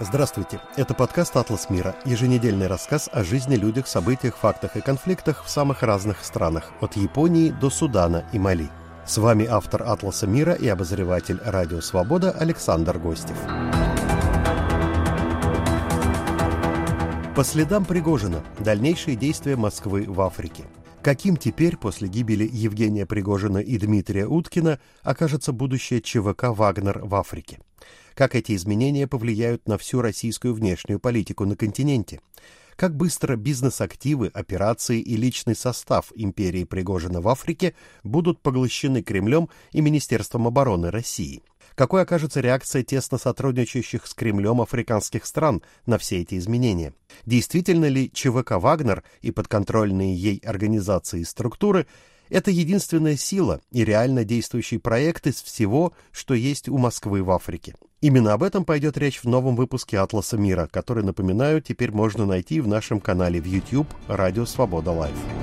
Здравствуйте, это подкаст «Атлас мира», еженедельный рассказ о жизни, людях, событиях, фактах и конфликтах в самых разных странах, от Японии до Судана и Мали. С вами автор «Атласа мира» и обозреватель «Радио Свобода» Александр Гостев. По следам Пригожина. Дальнейшие действия Москвы в Африке. Каким теперь, после гибели Евгения Пригожина и Дмитрия Уткина, окажется будущее ЧВК «Вагнер» в Африке? Как эти изменения повлияют на всю российскую внешнюю политику на континенте? Как быстро бизнес-активы, операции и личный состав империи Пригожина в Африке будут поглощены Кремлем и Министерством обороны России? Какой окажется реакция тесно сотрудничающих с Кремлем африканских стран на все эти изменения? Действительно ли ЧВК «Вагнер» и подконтрольные ей организации и структуры – это единственная сила и реально действующий проект из всего, что есть у Москвы в Африке? Именно об этом пойдет речь в новом выпуске «Атласа мира», который, напоминаю, теперь можно найти в нашем канале в YouTube «Радио Свобода Лайв».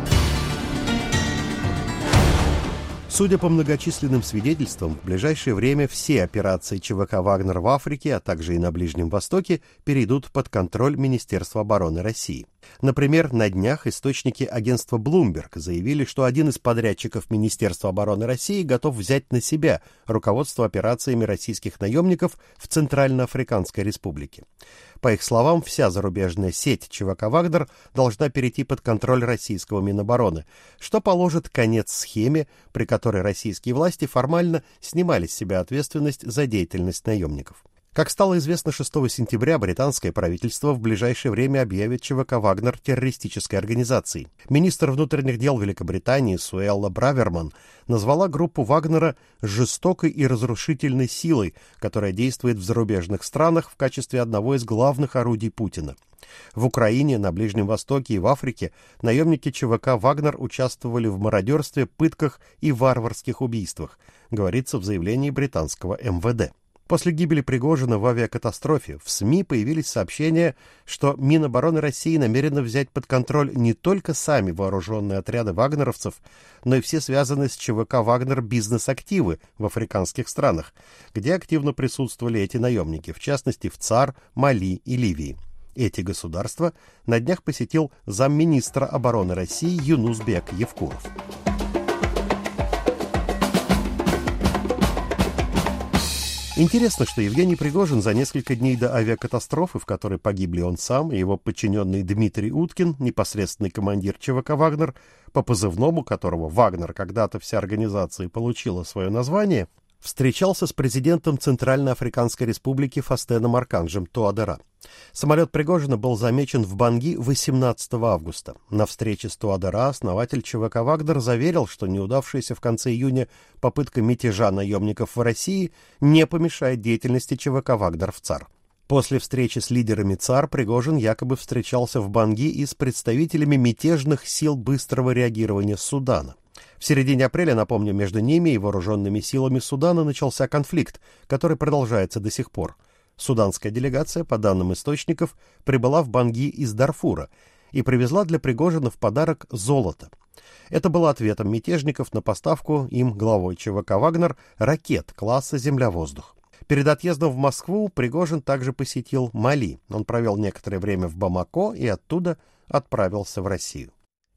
Судя по многочисленным свидетельствам, в ближайшее время все операции ЧВК «Вагнер» в Африке, а также и на Ближнем Востоке, перейдут под контроль Министерства обороны России. Например, на днях источники агентства Bloomberg заявили, что один из подрядчиков Министерства обороны России готов взять на себя руководство операциями российских наемников в Центральноафриканской Республике. По их словам, вся зарубежная сеть ЧВК «Вагнер» должна перейти под контроль российского Минобороны, что положит конец схеме, при которой российские власти формально снимали с себя ответственность за деятельность наемников. Как стало известно 6 сентября, британское правительство в ближайшее время объявит ЧВК «Вагнер» террористической организацией. Министр внутренних дел Великобритании Суэлла Браверман назвала группу Вагнера жестокой и разрушительной силой, которая действует в зарубежных странах в качестве одного из главных орудий Путина. В Украине, на Ближнем Востоке и в Африке наемники ЧВК «Вагнер» участвовали в мародерстве, пытках и варварских убийствах, говорится в заявлении британского МВД. После гибели Пригожина в авиакатастрофе в СМИ появились сообщения, что Минобороны России намерено взять под контроль не только сами вооруженные отряды вагнеровцев, но и все связанные с ЧВК «Вагнер» бизнес-активы в африканских странах, где активно присутствовали эти наемники, в частности в ЦАР, Мали и Ливии. Эти государства на днях посетил замминистра обороны России Юнусбек Евкуров. Интересно, что Евгений Пригожин за несколько дней до авиакатастрофы, в которой погибли он сам и его подчиненный Дмитрий Уткин, непосредственный командир ЧВК «Вагнер», по позывному которого «Вагнер» когда-то вся организация получила свое название, встречался с президентом Центральноафриканской республики Фастеном Арканжем Туадера. Самолет Пригожина был замечен в Банги 18 августа. На встрече с Туадера основатель ЧВК «Вагнер» заверил, что неудавшаяся в конце июня попытка мятежа наемников в России не помешает деятельности ЧВК «Вагнер» в ЦАР. После встречи с лидерами ЦАР Пригожин якобы встречался в Банги и с представителями мятежных сил быстрого реагирования Судана. В середине апреля, напомню, между ними и вооруженными силами Судана начался конфликт, который продолжается до сих пор. Суданская делегация, по данным источников, прибыла в Банги из Дарфура и привезла для Пригожина в подарок золото. Это было ответом мятежников на поставку им главой ЧВК «Вагнер» ракет класса «Земля-воздух». Перед отъездом в Москву Пригожин также посетил Мали. Он провел некоторое время в Бамако и оттуда отправился в Россию.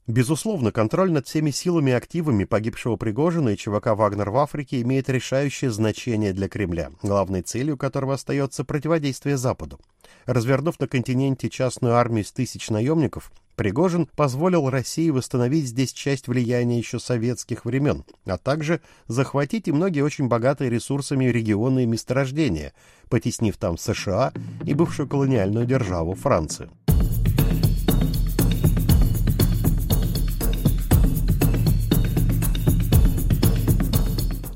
Безусловно, контроль над всеми силами и активами погибшего Пригожина и ЧВК «Вагнер» в Африке имеет решающее значение для Кремля, главной целью которого остается противодействие Западу. Развернув на континенте частную армию из тысяч наемников, Пригожин позволил России восстановить здесь часть влияния еще советских времен, а также захватить и многие очень богатые ресурсами регионы и месторождения, потеснив там США и бывшую колониальную державу Францию.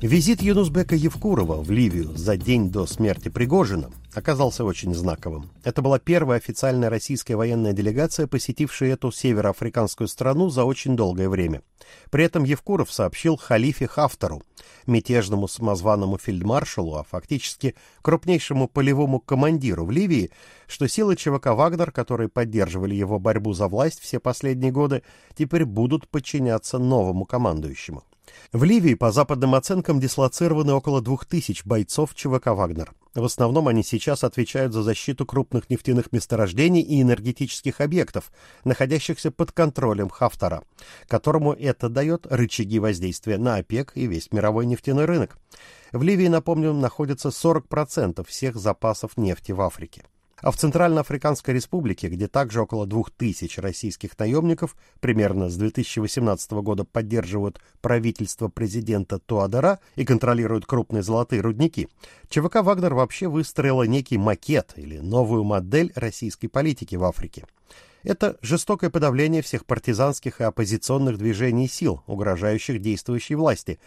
Визит Юнусбека Евкурова в Ливию за день до смерти Пригожина оказался очень знаковым. Это была первая официальная российская военная делегация, посетившая эту североафриканскую страну за очень долгое время. При этом Евкуров сообщил халифе Хафтару, мятежному самозваному фельдмаршалу, а фактически крупнейшему полевому командиру в Ливии, что силы ЧВК «Вагнер», которые поддерживали его борьбу за власть все последние годы, теперь будут подчиняться новому командующему. В Ливии, по западным оценкам, дислоцированы около двух тысяч бойцов ЧВК «Вагнер». В основном они сейчас отвечают за защиту крупных нефтяных месторождений и энергетических объектов, находящихся под контролем Хафтара, которому это дает рычаги воздействия на ОПЕК и весь мировой нефтяной рынок. В Ливии, напомню, находится 40% всех запасов нефти в Африке. А в Центральноафриканской республике, где также около двух тысяч российских наемников примерно с 2018 года поддерживают правительство президента Туадера и контролируют крупные золотые рудники, ЧВК «Вагнер» вообще выстроила некий макет или новую модель российской политики в Африке. Это жестокое подавление всех партизанских и оппозиционных движений сил, угрожающих действующей власти,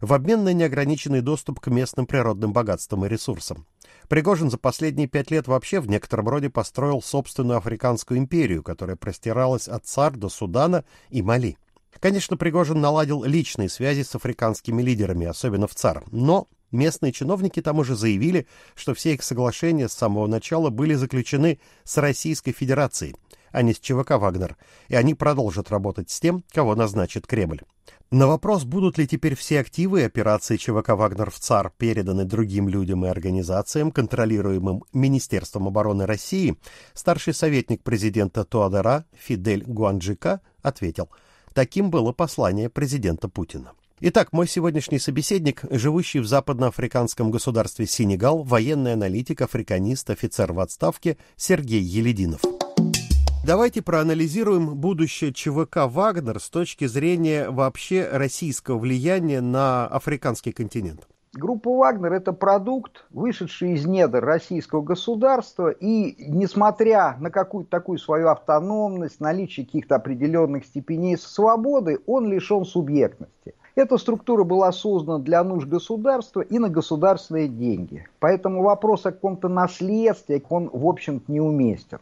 в обмен на неограниченный доступ к местным природным богатствам и ресурсам. Пригожин за последние пять лет вообще в некотором роде построил собственную африканскую империю, которая простиралась от ЦАР до Судана и Мали. Конечно, Пригожин наладил личные связи с африканскими лидерами, особенно в ЦАР, но местные чиновники там уже заявили, что все их соглашения с самого начала были заключены с Российской Федерацией, а не с ЧВК «Вагнер», и они продолжат работать с тем, кого назначит Кремль. На вопрос, будут ли теперь все активы операции ЧВК «Вагнер» в ЦАР переданы другим людям и организациям, контролируемым Министерством обороны России, старший советник президента Туадера Фидель Гуанджика ответил, таким было послание президента Путина. Итак, мой сегодняшний собеседник, живущий в западноафриканском государстве Сенегал, военный аналитик, африканист, офицер в отставке Сергей Елединов. Давайте проанализируем будущее ЧВК «Вагнер» с точки зрения вообще российского влияния на африканский континент. Группа «Вагнер» — это продукт, вышедший из недр российского государства, и несмотря на какую-то такую свою автономность, наличие каких-то определенных степеней свободы, он лишен субъектности. Эта структура была создана для нужд государства и на государственные деньги. Поэтому вопрос о каком-то наследстве, он, в общем-то, неуместен.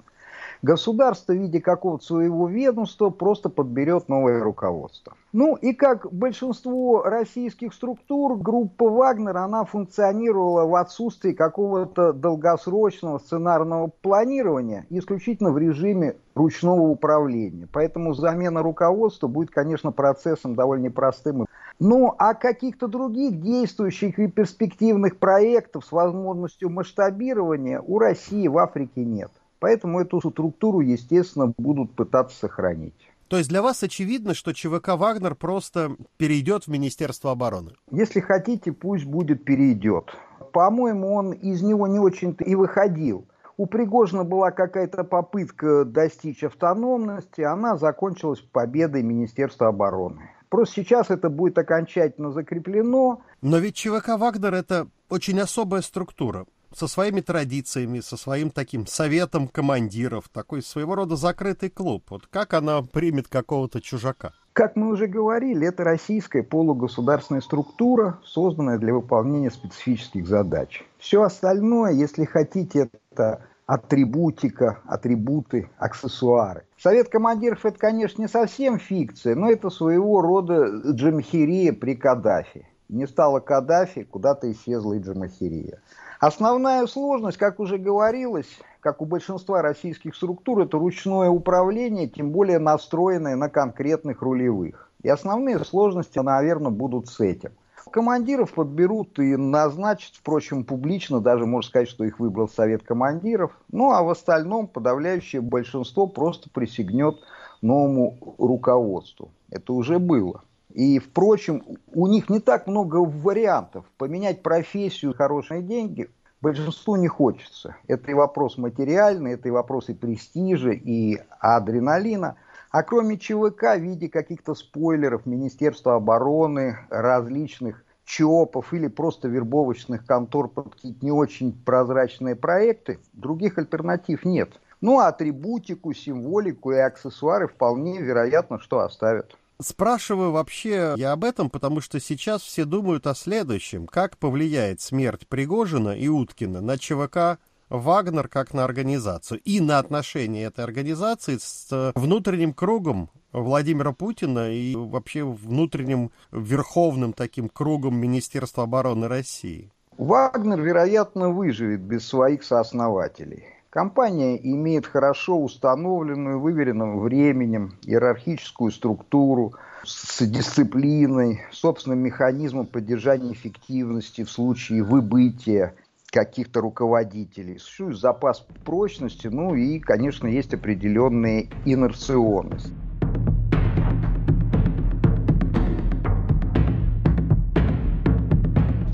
Государство в виде какого-то своего ведомства просто подберет новое руководство. Ну и как большинство российских структур, группа «Вагнер», она функционировала в отсутствии какого-то долгосрочного сценарного планирования, исключительно в режиме ручного управления. Поэтому замена руководства будет, конечно, процессом довольно непростым. Ну, а каких-то других действующих и перспективных проектов с возможностью масштабирования у России в Африке нет. Поэтому эту структуру, естественно, будут пытаться сохранить. То есть для вас очевидно, что ЧВК «Вагнер» просто перейдет в Министерство обороны? Если хотите, пусть будет перейдет. По-моему, он из него не очень-то и выходил. У Пригожина была какая-то попытка достичь автономности, она закончилась победой Министерства обороны. Просто сейчас это будет окончательно закреплено. Но ведь ЧВК «Вагнер» — это очень особая структура со своими традициями, со своим таким советом командиров, такой своего рода закрытый клуб. Вот как она примет какого-то чужака? Как мы уже говорили, это российская полугосударственная структура, созданная для выполнения специфических задач. Все остальное, если хотите, это атрибутика, атрибуты, аксессуары. Совет командиров это, конечно, не совсем фикция, но это своего рода джамахирия при Каддафи. Не стало Каддафи, куда-то исчезла и джамахирия. Основная сложность, как уже говорилось, как у большинства российских структур, это ручное управление, тем более настроенное на конкретных рулевых. И основные сложности, наверное, будут с этим. Командиров подберут и назначат, впрочем, публично, даже можно сказать, что их выбрал Совет командиров. Ну а в остальном подавляющее большинство просто присягнет новому руководству. Это уже было. И, впрочем, у них не так много вариантов. Поменять профессию, хорошие деньги большинству не хочется. Это и вопрос материальный, это и вопрос и престижа, и адреналина. А кроме ЧВК в виде каких-то спойлеров Министерства обороны, различных ЧОПов или просто вербовочных контор под какие-то не очень прозрачные проекты, других альтернатив нет. Ну а атрибутику, символику и аксессуары вполне вероятно, что оставят. Спрашиваю вообще я об этом, потому что сейчас все думают о следующем. Как повлияет смерть Пригожина и Уткина на ЧВК Вагнер как на организацию и на отношения этой организации с внутренним кругом Владимира Путина и вообще внутренним верховным таким кругом Министерства обороны России? Вагнер, вероятно, выживет без своих сооснователей. Компания имеет хорошо установленную, выверенным временем, иерархическую структуру с дисциплиной, собственным механизмом поддержания эффективности в случае выбытия каких-то руководителей. Существует запас прочности, ну и, конечно, есть определенная инерционность.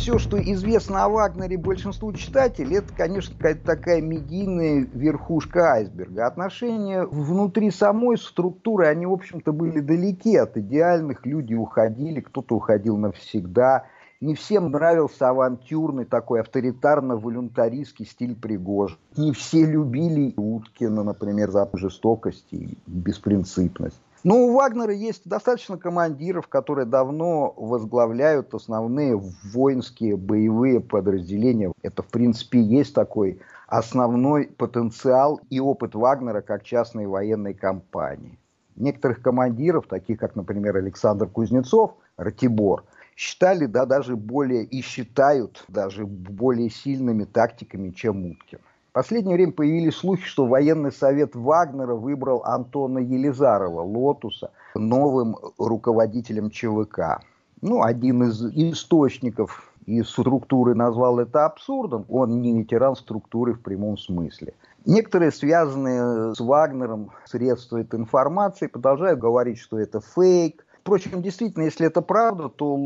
Все, что известно о Вагнере большинству читателей, это, конечно, какая-то такая медийная верхушка айсберга. Отношения внутри самой структуры, они, в общем-то, были далеки от идеальных. Люди уходили, кто-то уходил навсегда. Не всем нравился авантюрный такой авторитарно-волюнтаристский стиль Пригожин. Не все любили Уткина, например, за жестокость и беспринципность. Но у Вагнера есть достаточно командиров, которые давно возглавляют основные воинские боевые подразделения. Это, в принципе, есть такой основной потенциал и опыт Вагнера как частной военной компании. Некоторых командиров, таких как, например, Александр Кузнецов, Ратибор, считали, да, даже более и считают даже более сильными тактиками, чем Уткин. В последнее время появились слухи, что военный совет Вагнера выбрал Антона Елизарова, Лотуса, новым руководителем ЧВК. Ну, один из источников из структуры назвал это абсурдом. Он не ветеран структуры в прямом смысле. Некоторые, связанные с Вагнером средства информации, продолжают говорить, что это фейк, Впрочем, действительно, если это правда, то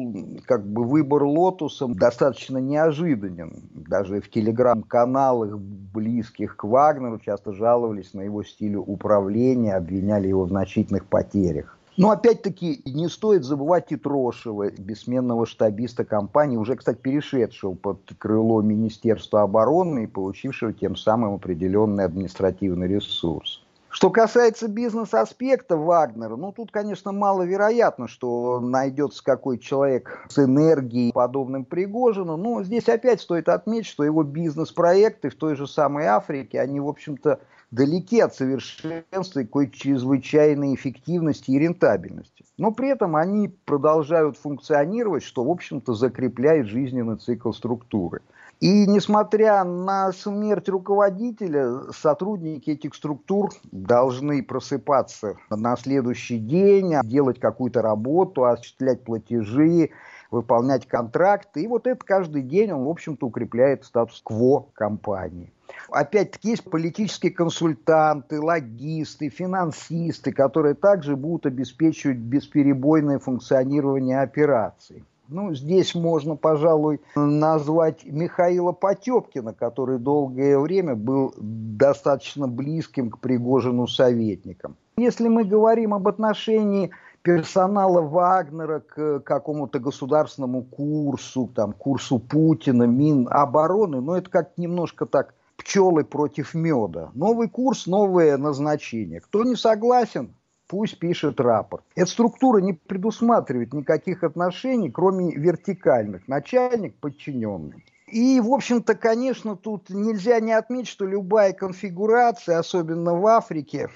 как бы выбор Лотуса достаточно неожиданен. Даже в телеграм-каналах, близких к Вагнеру, часто жаловались на его стиль управления, обвиняли его в значительных потерях. Но опять-таки не стоит забывать и Трошева, бессменного штабиста компании, уже, кстати, перешедшего под крыло Министерства обороны и получившего тем самым определенный административный ресурс. Что касается бизнес-аспекта Вагнера, ну тут, конечно, маловероятно, что найдется какой человек с энергией, подобным Пригожину. Но здесь опять стоит отметить, что его бизнес-проекты в той же самой Африке, они, в общем-то, далеки от совершенства и какой чрезвычайной эффективности и рентабельности. Но при этом они продолжают функционировать, что, в общем-то, закрепляет жизненный цикл структуры. И несмотря на смерть руководителя, сотрудники этих структур должны просыпаться на следующий день, делать какую-то работу, осуществлять платежи, выполнять контракты. И вот это каждый день он, в общем-то, укрепляет статус-кво компании. Опять-таки есть политические консультанты, логисты, финансисты, которые также будут обеспечивать бесперебойное функционирование операций. Ну, здесь можно, пожалуй, назвать Михаила Потепкина, который долгое время был достаточно близким к Пригожину советником. Если мы говорим об отношении персонала Вагнера к какому-то государственному курсу, там, курсу Путина, Минобороны, но ну, это как немножко так пчелы против меда. Новый курс, новое назначение. Кто не согласен, пусть пишет рапорт. Эта структура не предусматривает никаких отношений, кроме вертикальных. Начальник, подчиненный. И, в общем-то, конечно, тут нельзя не отметить, что любая конфигурация, особенно в Африке,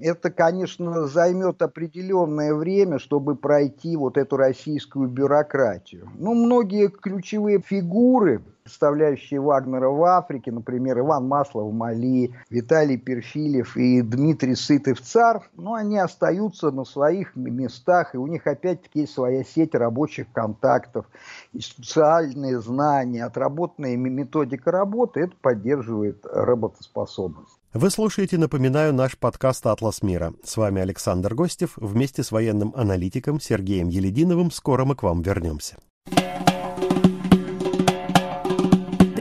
это, конечно, займет определенное время, чтобы пройти вот эту российскую бюрократию. Ну, многие ключевые фигуры представляющие Вагнера в Африке, например, Иван Маслов в Мали, Виталий Перфилев и Дмитрий Сытов-Цар, ну, они остаются на своих местах, и у них опять-таки есть своя сеть рабочих контактов, и специальные знания, отработанная методика работы, это поддерживает работоспособность. Вы слушаете, напоминаю, наш подкаст «Атлас мира». С вами Александр Гостев. Вместе с военным аналитиком Сергеем Елединовым скоро мы к вам вернемся.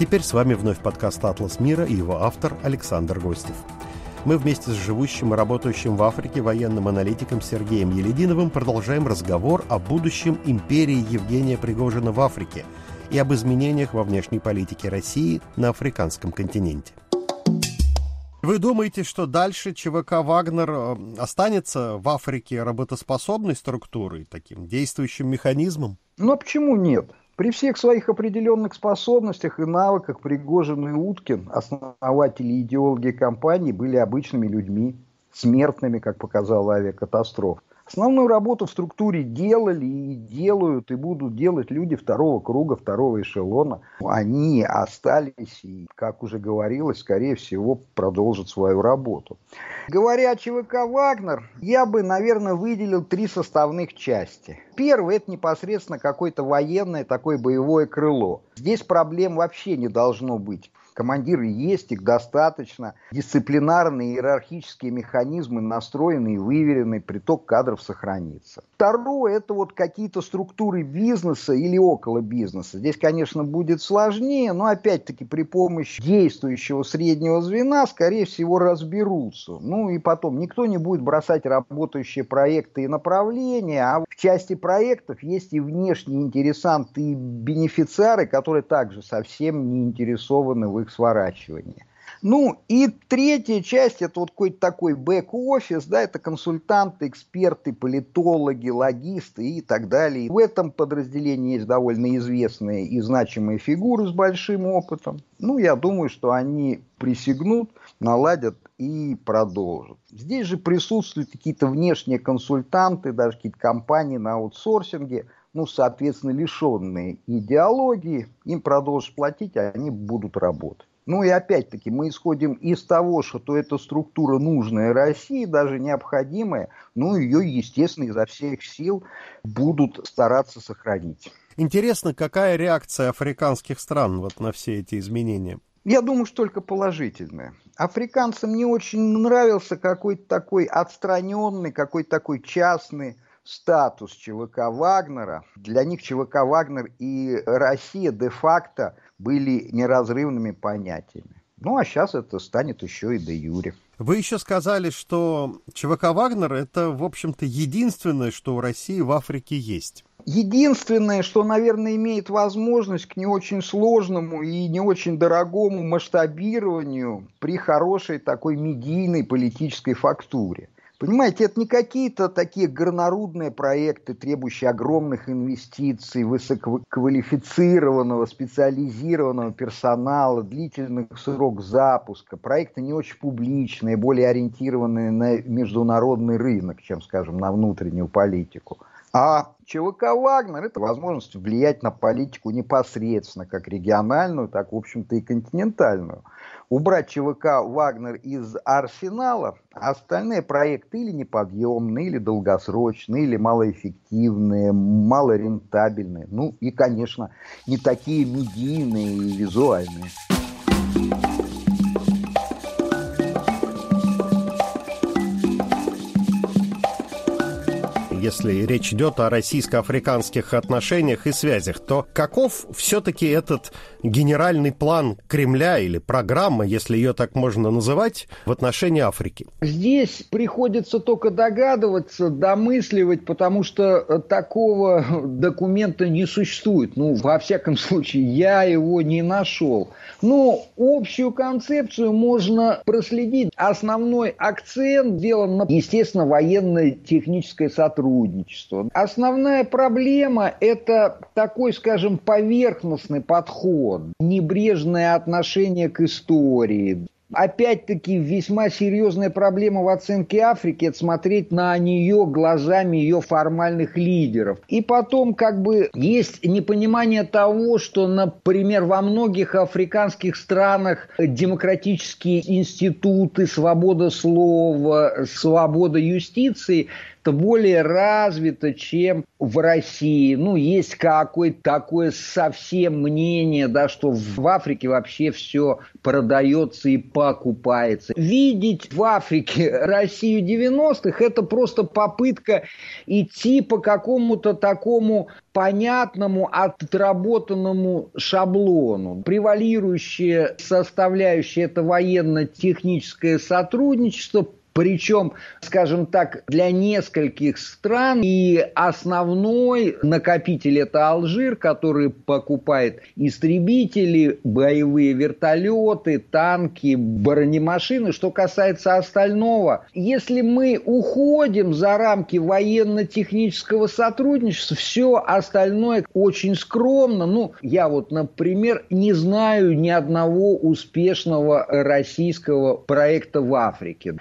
Теперь с вами вновь подкаст «Атлас мира» и его автор Александр Гостев. Мы вместе с живущим и работающим в Африке военным аналитиком Сергеем Елединовым продолжаем разговор о будущем империи Евгения Пригожина в Африке и об изменениях во внешней политике России на африканском континенте. Вы думаете, что дальше ЧВК «Вагнер» э, останется в Африке работоспособной структурой, таким действующим механизмом? Ну а почему нет? При всех своих определенных способностях и навыках Пригожин и Уткин, основатели и идеологи компании, были обычными людьми, смертными, как показала авиакатастрофа. Основную работу в структуре делали и делают, и будут делать люди второго круга, второго эшелона. Они остались и, как уже говорилось, скорее всего, продолжат свою работу. Говоря о ЧВК «Вагнер», я бы, наверное, выделил три составных части. Первое – это непосредственно какое-то военное такое боевое крыло. Здесь проблем вообще не должно быть. Командиры есть, их достаточно. Дисциплинарные иерархические механизмы настроены и выверены, приток кадров сохранится. Второе – это вот какие-то структуры бизнеса или около бизнеса. Здесь, конечно, будет сложнее, но опять-таки при помощи действующего среднего звена, скорее всего, разберутся. Ну и потом, никто не будет бросать работающие проекты и направления, а в части проектов есть и внешние интересанты и бенефициары, которые также совсем не интересованы в их сворачивании. Ну и третья часть, это вот какой-то такой бэк-офис, да, это консультанты, эксперты, политологи, логисты и так далее. В этом подразделении есть довольно известные и значимые фигуры с большим опытом. Ну, я думаю, что они присягнут, наладят и продолжат. Здесь же присутствуют какие-то внешние консультанты, даже какие-то компании на аутсорсинге, ну, соответственно, лишенные идеологии, им продолжат платить, а они будут работать. Ну и опять-таки мы исходим из того, что эта структура нужная России, даже необходимая, ну ее, естественно, изо всех сил будут стараться сохранить. Интересно, какая реакция африканских стран вот на все эти изменения? Я думаю, что только положительная. Африканцам не очень нравился какой-то такой отстраненный, какой-то такой частный статус ЧВК Вагнера. Для них ЧВК Вагнер и Россия де-факто были неразрывными понятиями. Ну, а сейчас это станет еще и де юре. Вы еще сказали, что ЧВК «Вагнер» — это, в общем-то, единственное, что у России в Африке есть. Единственное, что, наверное, имеет возможность к не очень сложному и не очень дорогому масштабированию при хорошей такой медийной политической фактуре – Понимаете, это не какие-то такие горнорудные проекты, требующие огромных инвестиций, высококвалифицированного, специализированного персонала, длительных срок запуска. Проекты не очень публичные, более ориентированные на международный рынок, чем, скажем, на внутреннюю политику. А ЧВК «Вагнер» – это возможность влиять на политику непосредственно, как региональную, так, в общем-то, и континентальную убрать ЧВК «Вагнер» из арсенала, а остальные проекты или неподъемные, или долгосрочные, или малоэффективные, малорентабельные. Ну и, конечно, не такие медийные и визуальные. Если речь идет о российско-африканских отношениях и связях, то каков все-таки этот генеральный план Кремля или программа, если ее так можно называть, в отношении Африки? Здесь приходится только догадываться, домысливать, потому что э, такого документа не существует. Ну, во всяком случае, я его не нашел. Но общую концепцию можно проследить. Основной акцент сделан на, естественно, военно-техническое сотрудничество. Основная проблема – это такой, скажем, поверхностный подход, небрежное отношение к истории, опять-таки весьма серьезная проблема в оценке Африки это смотреть на нее глазами ее формальных лидеров. И потом как бы есть непонимание того, что, например, во многих африканских странах демократические институты, свобода слова, свобода юстиции это более развито, чем в России. Ну, есть какое-то такое совсем мнение, да, что в Африке вообще все продается и покупается. Видеть в Африке Россию 90-х – это просто попытка идти по какому-то такому понятному, отработанному шаблону. Превалирующая составляющая – это военно-техническое сотрудничество – причем, скажем так, для нескольких стран. И основной накопитель это Алжир, который покупает истребители, боевые вертолеты, танки, бронемашины. Что касается остального, если мы уходим за рамки военно-технического сотрудничества, все остальное очень скромно. Ну, я вот, например, не знаю ни одного успешного российского проекта в Африке.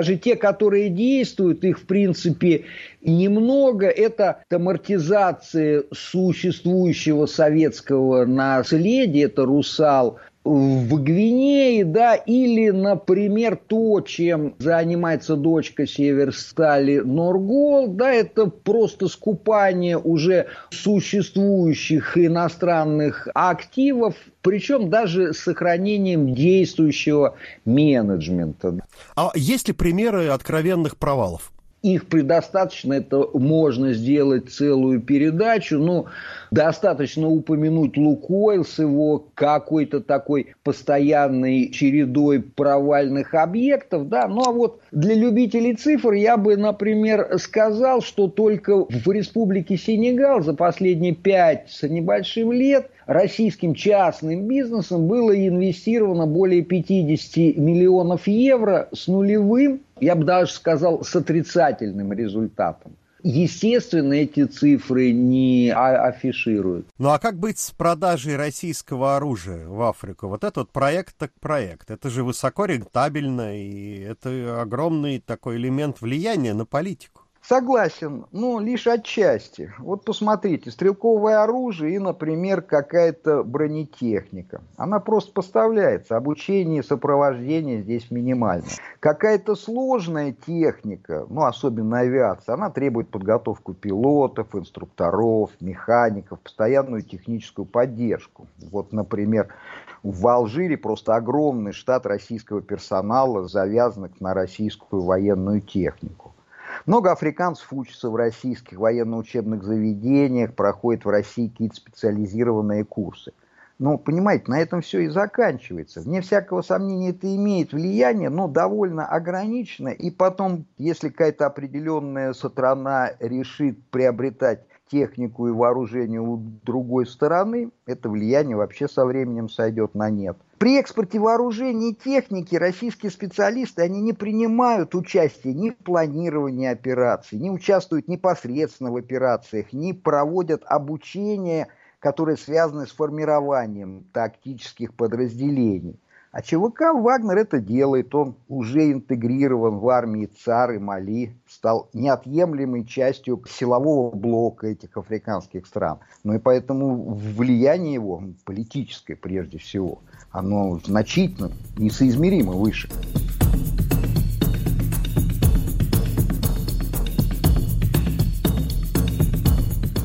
Даже те, которые действуют, их в принципе немного. Это амортизация существующего советского наследия, это «Русал», в Гвинее, да, или, например, то, чем занимается дочка Северстали Норгол, да, это просто скупание уже существующих иностранных активов, причем даже с сохранением действующего менеджмента. А есть ли примеры откровенных провалов? Их предостаточно, это можно сделать целую передачу, но достаточно упомянуть Лукойл с его какой-то такой постоянной чередой провальных объектов, да, ну а вот для любителей цифр я бы, например, сказал, что только в Республике Сенегал за последние пять с небольшим лет российским частным бизнесом было инвестировано более 50 миллионов евро с нулевым я бы даже сказал, с отрицательным результатом. Естественно, эти цифры не а, афишируют. Ну а как быть с продажей российского оружия в Африку? Вот этот проект так проект. Это же высоко рентабельно, и это огромный такой элемент влияния на политику. Согласен, но лишь отчасти. Вот посмотрите, стрелковое оружие и, например, какая-то бронетехника. Она просто поставляется, обучение и сопровождение здесь минимально. Какая-то сложная техника, ну, особенно авиация, она требует подготовку пилотов, инструкторов, механиков, постоянную техническую поддержку. Вот, например, в Алжире просто огромный штат российского персонала, завязанных на российскую военную технику. Много африканцев учатся в российских военно-учебных заведениях, проходят в России какие-то специализированные курсы. Но, понимаете, на этом все и заканчивается. Вне всякого сомнения, это имеет влияние, но довольно ограничено. И потом, если какая-то определенная страна решит приобретать технику и вооружение у другой стороны, это влияние вообще со временем сойдет на нет. При экспорте вооружений и техники российские специалисты, они не принимают участие ни в планировании операций, не участвуют непосредственно в операциях, не проводят обучение, которое связано с формированием тактических подразделений. А ЧВК «Вагнер» это делает, он уже интегрирован в армии ЦАР и Мали, стал неотъемлемой частью силового блока этих африканских стран. Ну и поэтому влияние его, политическое прежде всего, оно значительно, несоизмеримо выше.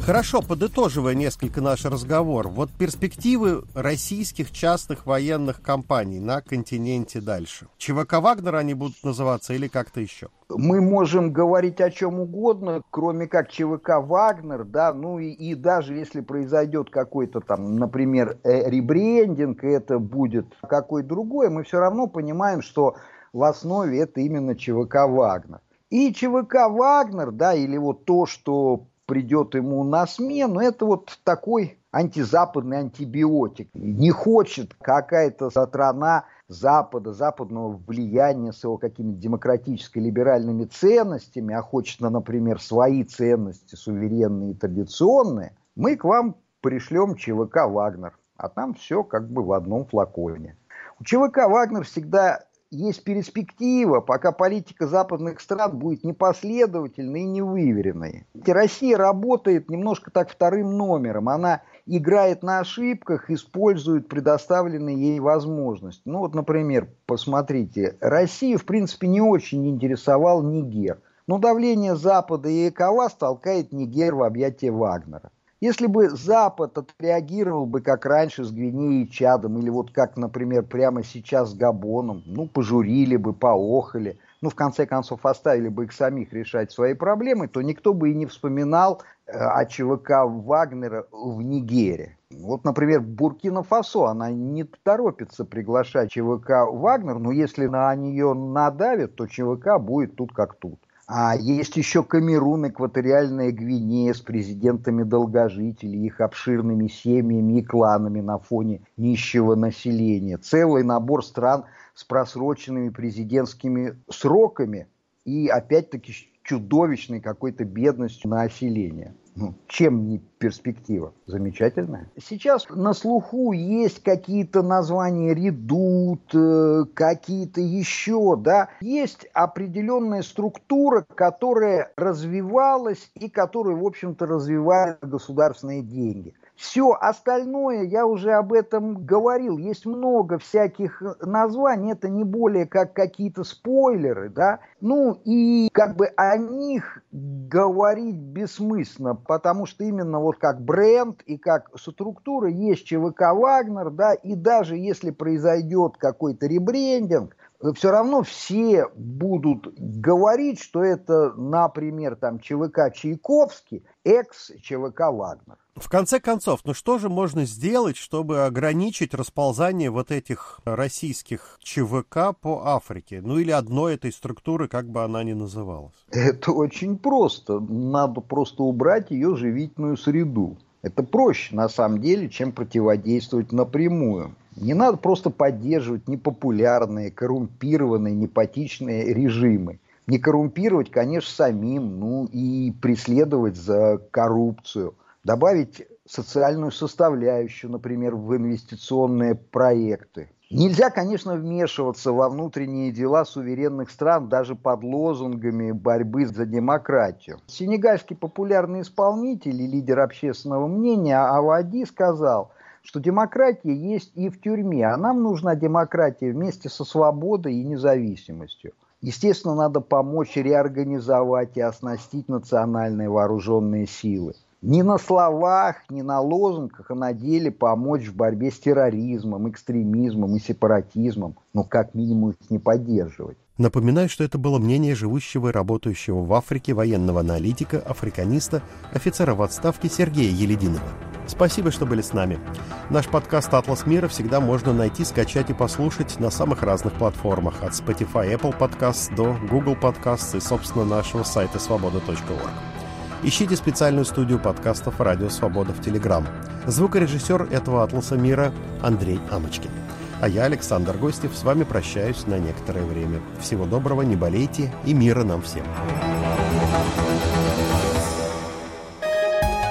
Хорошо, подытоживая несколько наш разговор, вот перспективы российских частных военных компаний на континенте дальше. ЧВК «Вагнер» они будут называться или как-то еще? Мы можем говорить о чем угодно, кроме как ЧВК «Вагнер», да, ну и, и даже если произойдет какой-то там, например, э, ребрендинг, и это будет какой другой, мы все равно понимаем, что в основе это именно ЧВК «Вагнер». И ЧВК «Вагнер», да, или вот то, что придет ему на смену, это вот такой антизападный антибиотик. Не хочет какая-то страна Запада, западного влияния с его какими-то демократическо-либеральными ценностями, а хочет, например, свои ценности, суверенные и традиционные, мы к вам пришлем ЧВК «Вагнер», а там все как бы в одном флаконе. У ЧВК «Вагнер» всегда есть перспектива, пока политика западных стран будет непоследовательной и невыверенной. Россия работает немножко так вторым номером. Она играет на ошибках, использует предоставленные ей возможности. Ну вот, например, посмотрите, Россию, в принципе, не очень интересовал Нигер. Но давление Запада и ЭКОВАС толкает Нигер в объятия Вагнера. Если бы Запад отреагировал бы как раньше с Гвинеей и Чадом, или вот как, например, прямо сейчас с Габоном, ну, пожурили бы, поохали, ну, в конце концов, оставили бы их самих решать свои проблемы, то никто бы и не вспоминал э, о ЧВК Вагнера в Нигере. Вот, например, Буркина-Фасо, она не торопится приглашать ЧВК «Вагнер», но если на нее надавят, то ЧВК будет тут как тут. А есть еще Камерун, Экваториальная Гвинея с президентами долгожителей, их обширными семьями и кланами на фоне нищего населения. Целый набор стран с просроченными президентскими сроками и, опять-таки, чудовищной какой-то бедностью населения. Ну, чем не перспектива? Замечательная. Сейчас на слуху есть какие-то названия редут, э, какие-то еще, да. Есть определенная структура, которая развивалась и которую, в общем-то, развивают государственные деньги. Все остальное, я уже об этом говорил, есть много всяких названий, это не более как какие-то спойлеры, да, ну и как бы о них говорить бессмысленно, потому что именно вот как бренд и как структура есть ЧВК «Вагнер», да, и даже если произойдет какой-то ребрендинг, все равно все будут говорить, что это, например, там ЧВК Чайковский, экс-ЧВК Вагнер. В конце концов, ну что же можно сделать, чтобы ограничить расползание вот этих российских ЧВК по Африке? Ну или одной этой структуры, как бы она ни называлась? Это очень просто. Надо просто убрать ее живительную среду. Это проще, на самом деле, чем противодействовать напрямую. Не надо просто поддерживать непопулярные, коррумпированные, непатичные режимы. Не коррумпировать, конечно, самим, ну и преследовать за коррупцию – добавить социальную составляющую, например, в инвестиционные проекты. Нельзя, конечно, вмешиваться во внутренние дела суверенных стран даже под лозунгами борьбы за демократию. Сенегальский популярный исполнитель и лидер общественного мнения Авади сказал, что демократия есть и в тюрьме, а нам нужна демократия вместе со свободой и независимостью. Естественно, надо помочь реорганизовать и оснастить национальные вооруженные силы не на словах, не на лозунгах, а на деле помочь в борьбе с терроризмом, экстремизмом и сепаратизмом, но как минимум их не поддерживать. Напоминаю, что это было мнение живущего и работающего в Африке военного аналитика, африканиста, офицера в отставке Сергея Елединова. Спасибо, что были с нами. Наш подкаст «Атлас мира» всегда можно найти, скачать и послушать на самых разных платформах, от Spotify, Apple Podcasts до Google Podcasts и, собственно, нашего сайта свобода.орг. Ищите специальную студию подкастов «Радио Свобода» в Телеграм. Звукорежиссер этого «Атласа мира» Андрей Амочкин. А я, Александр Гостев, с вами прощаюсь на некоторое время. Всего доброго, не болейте и мира нам всем.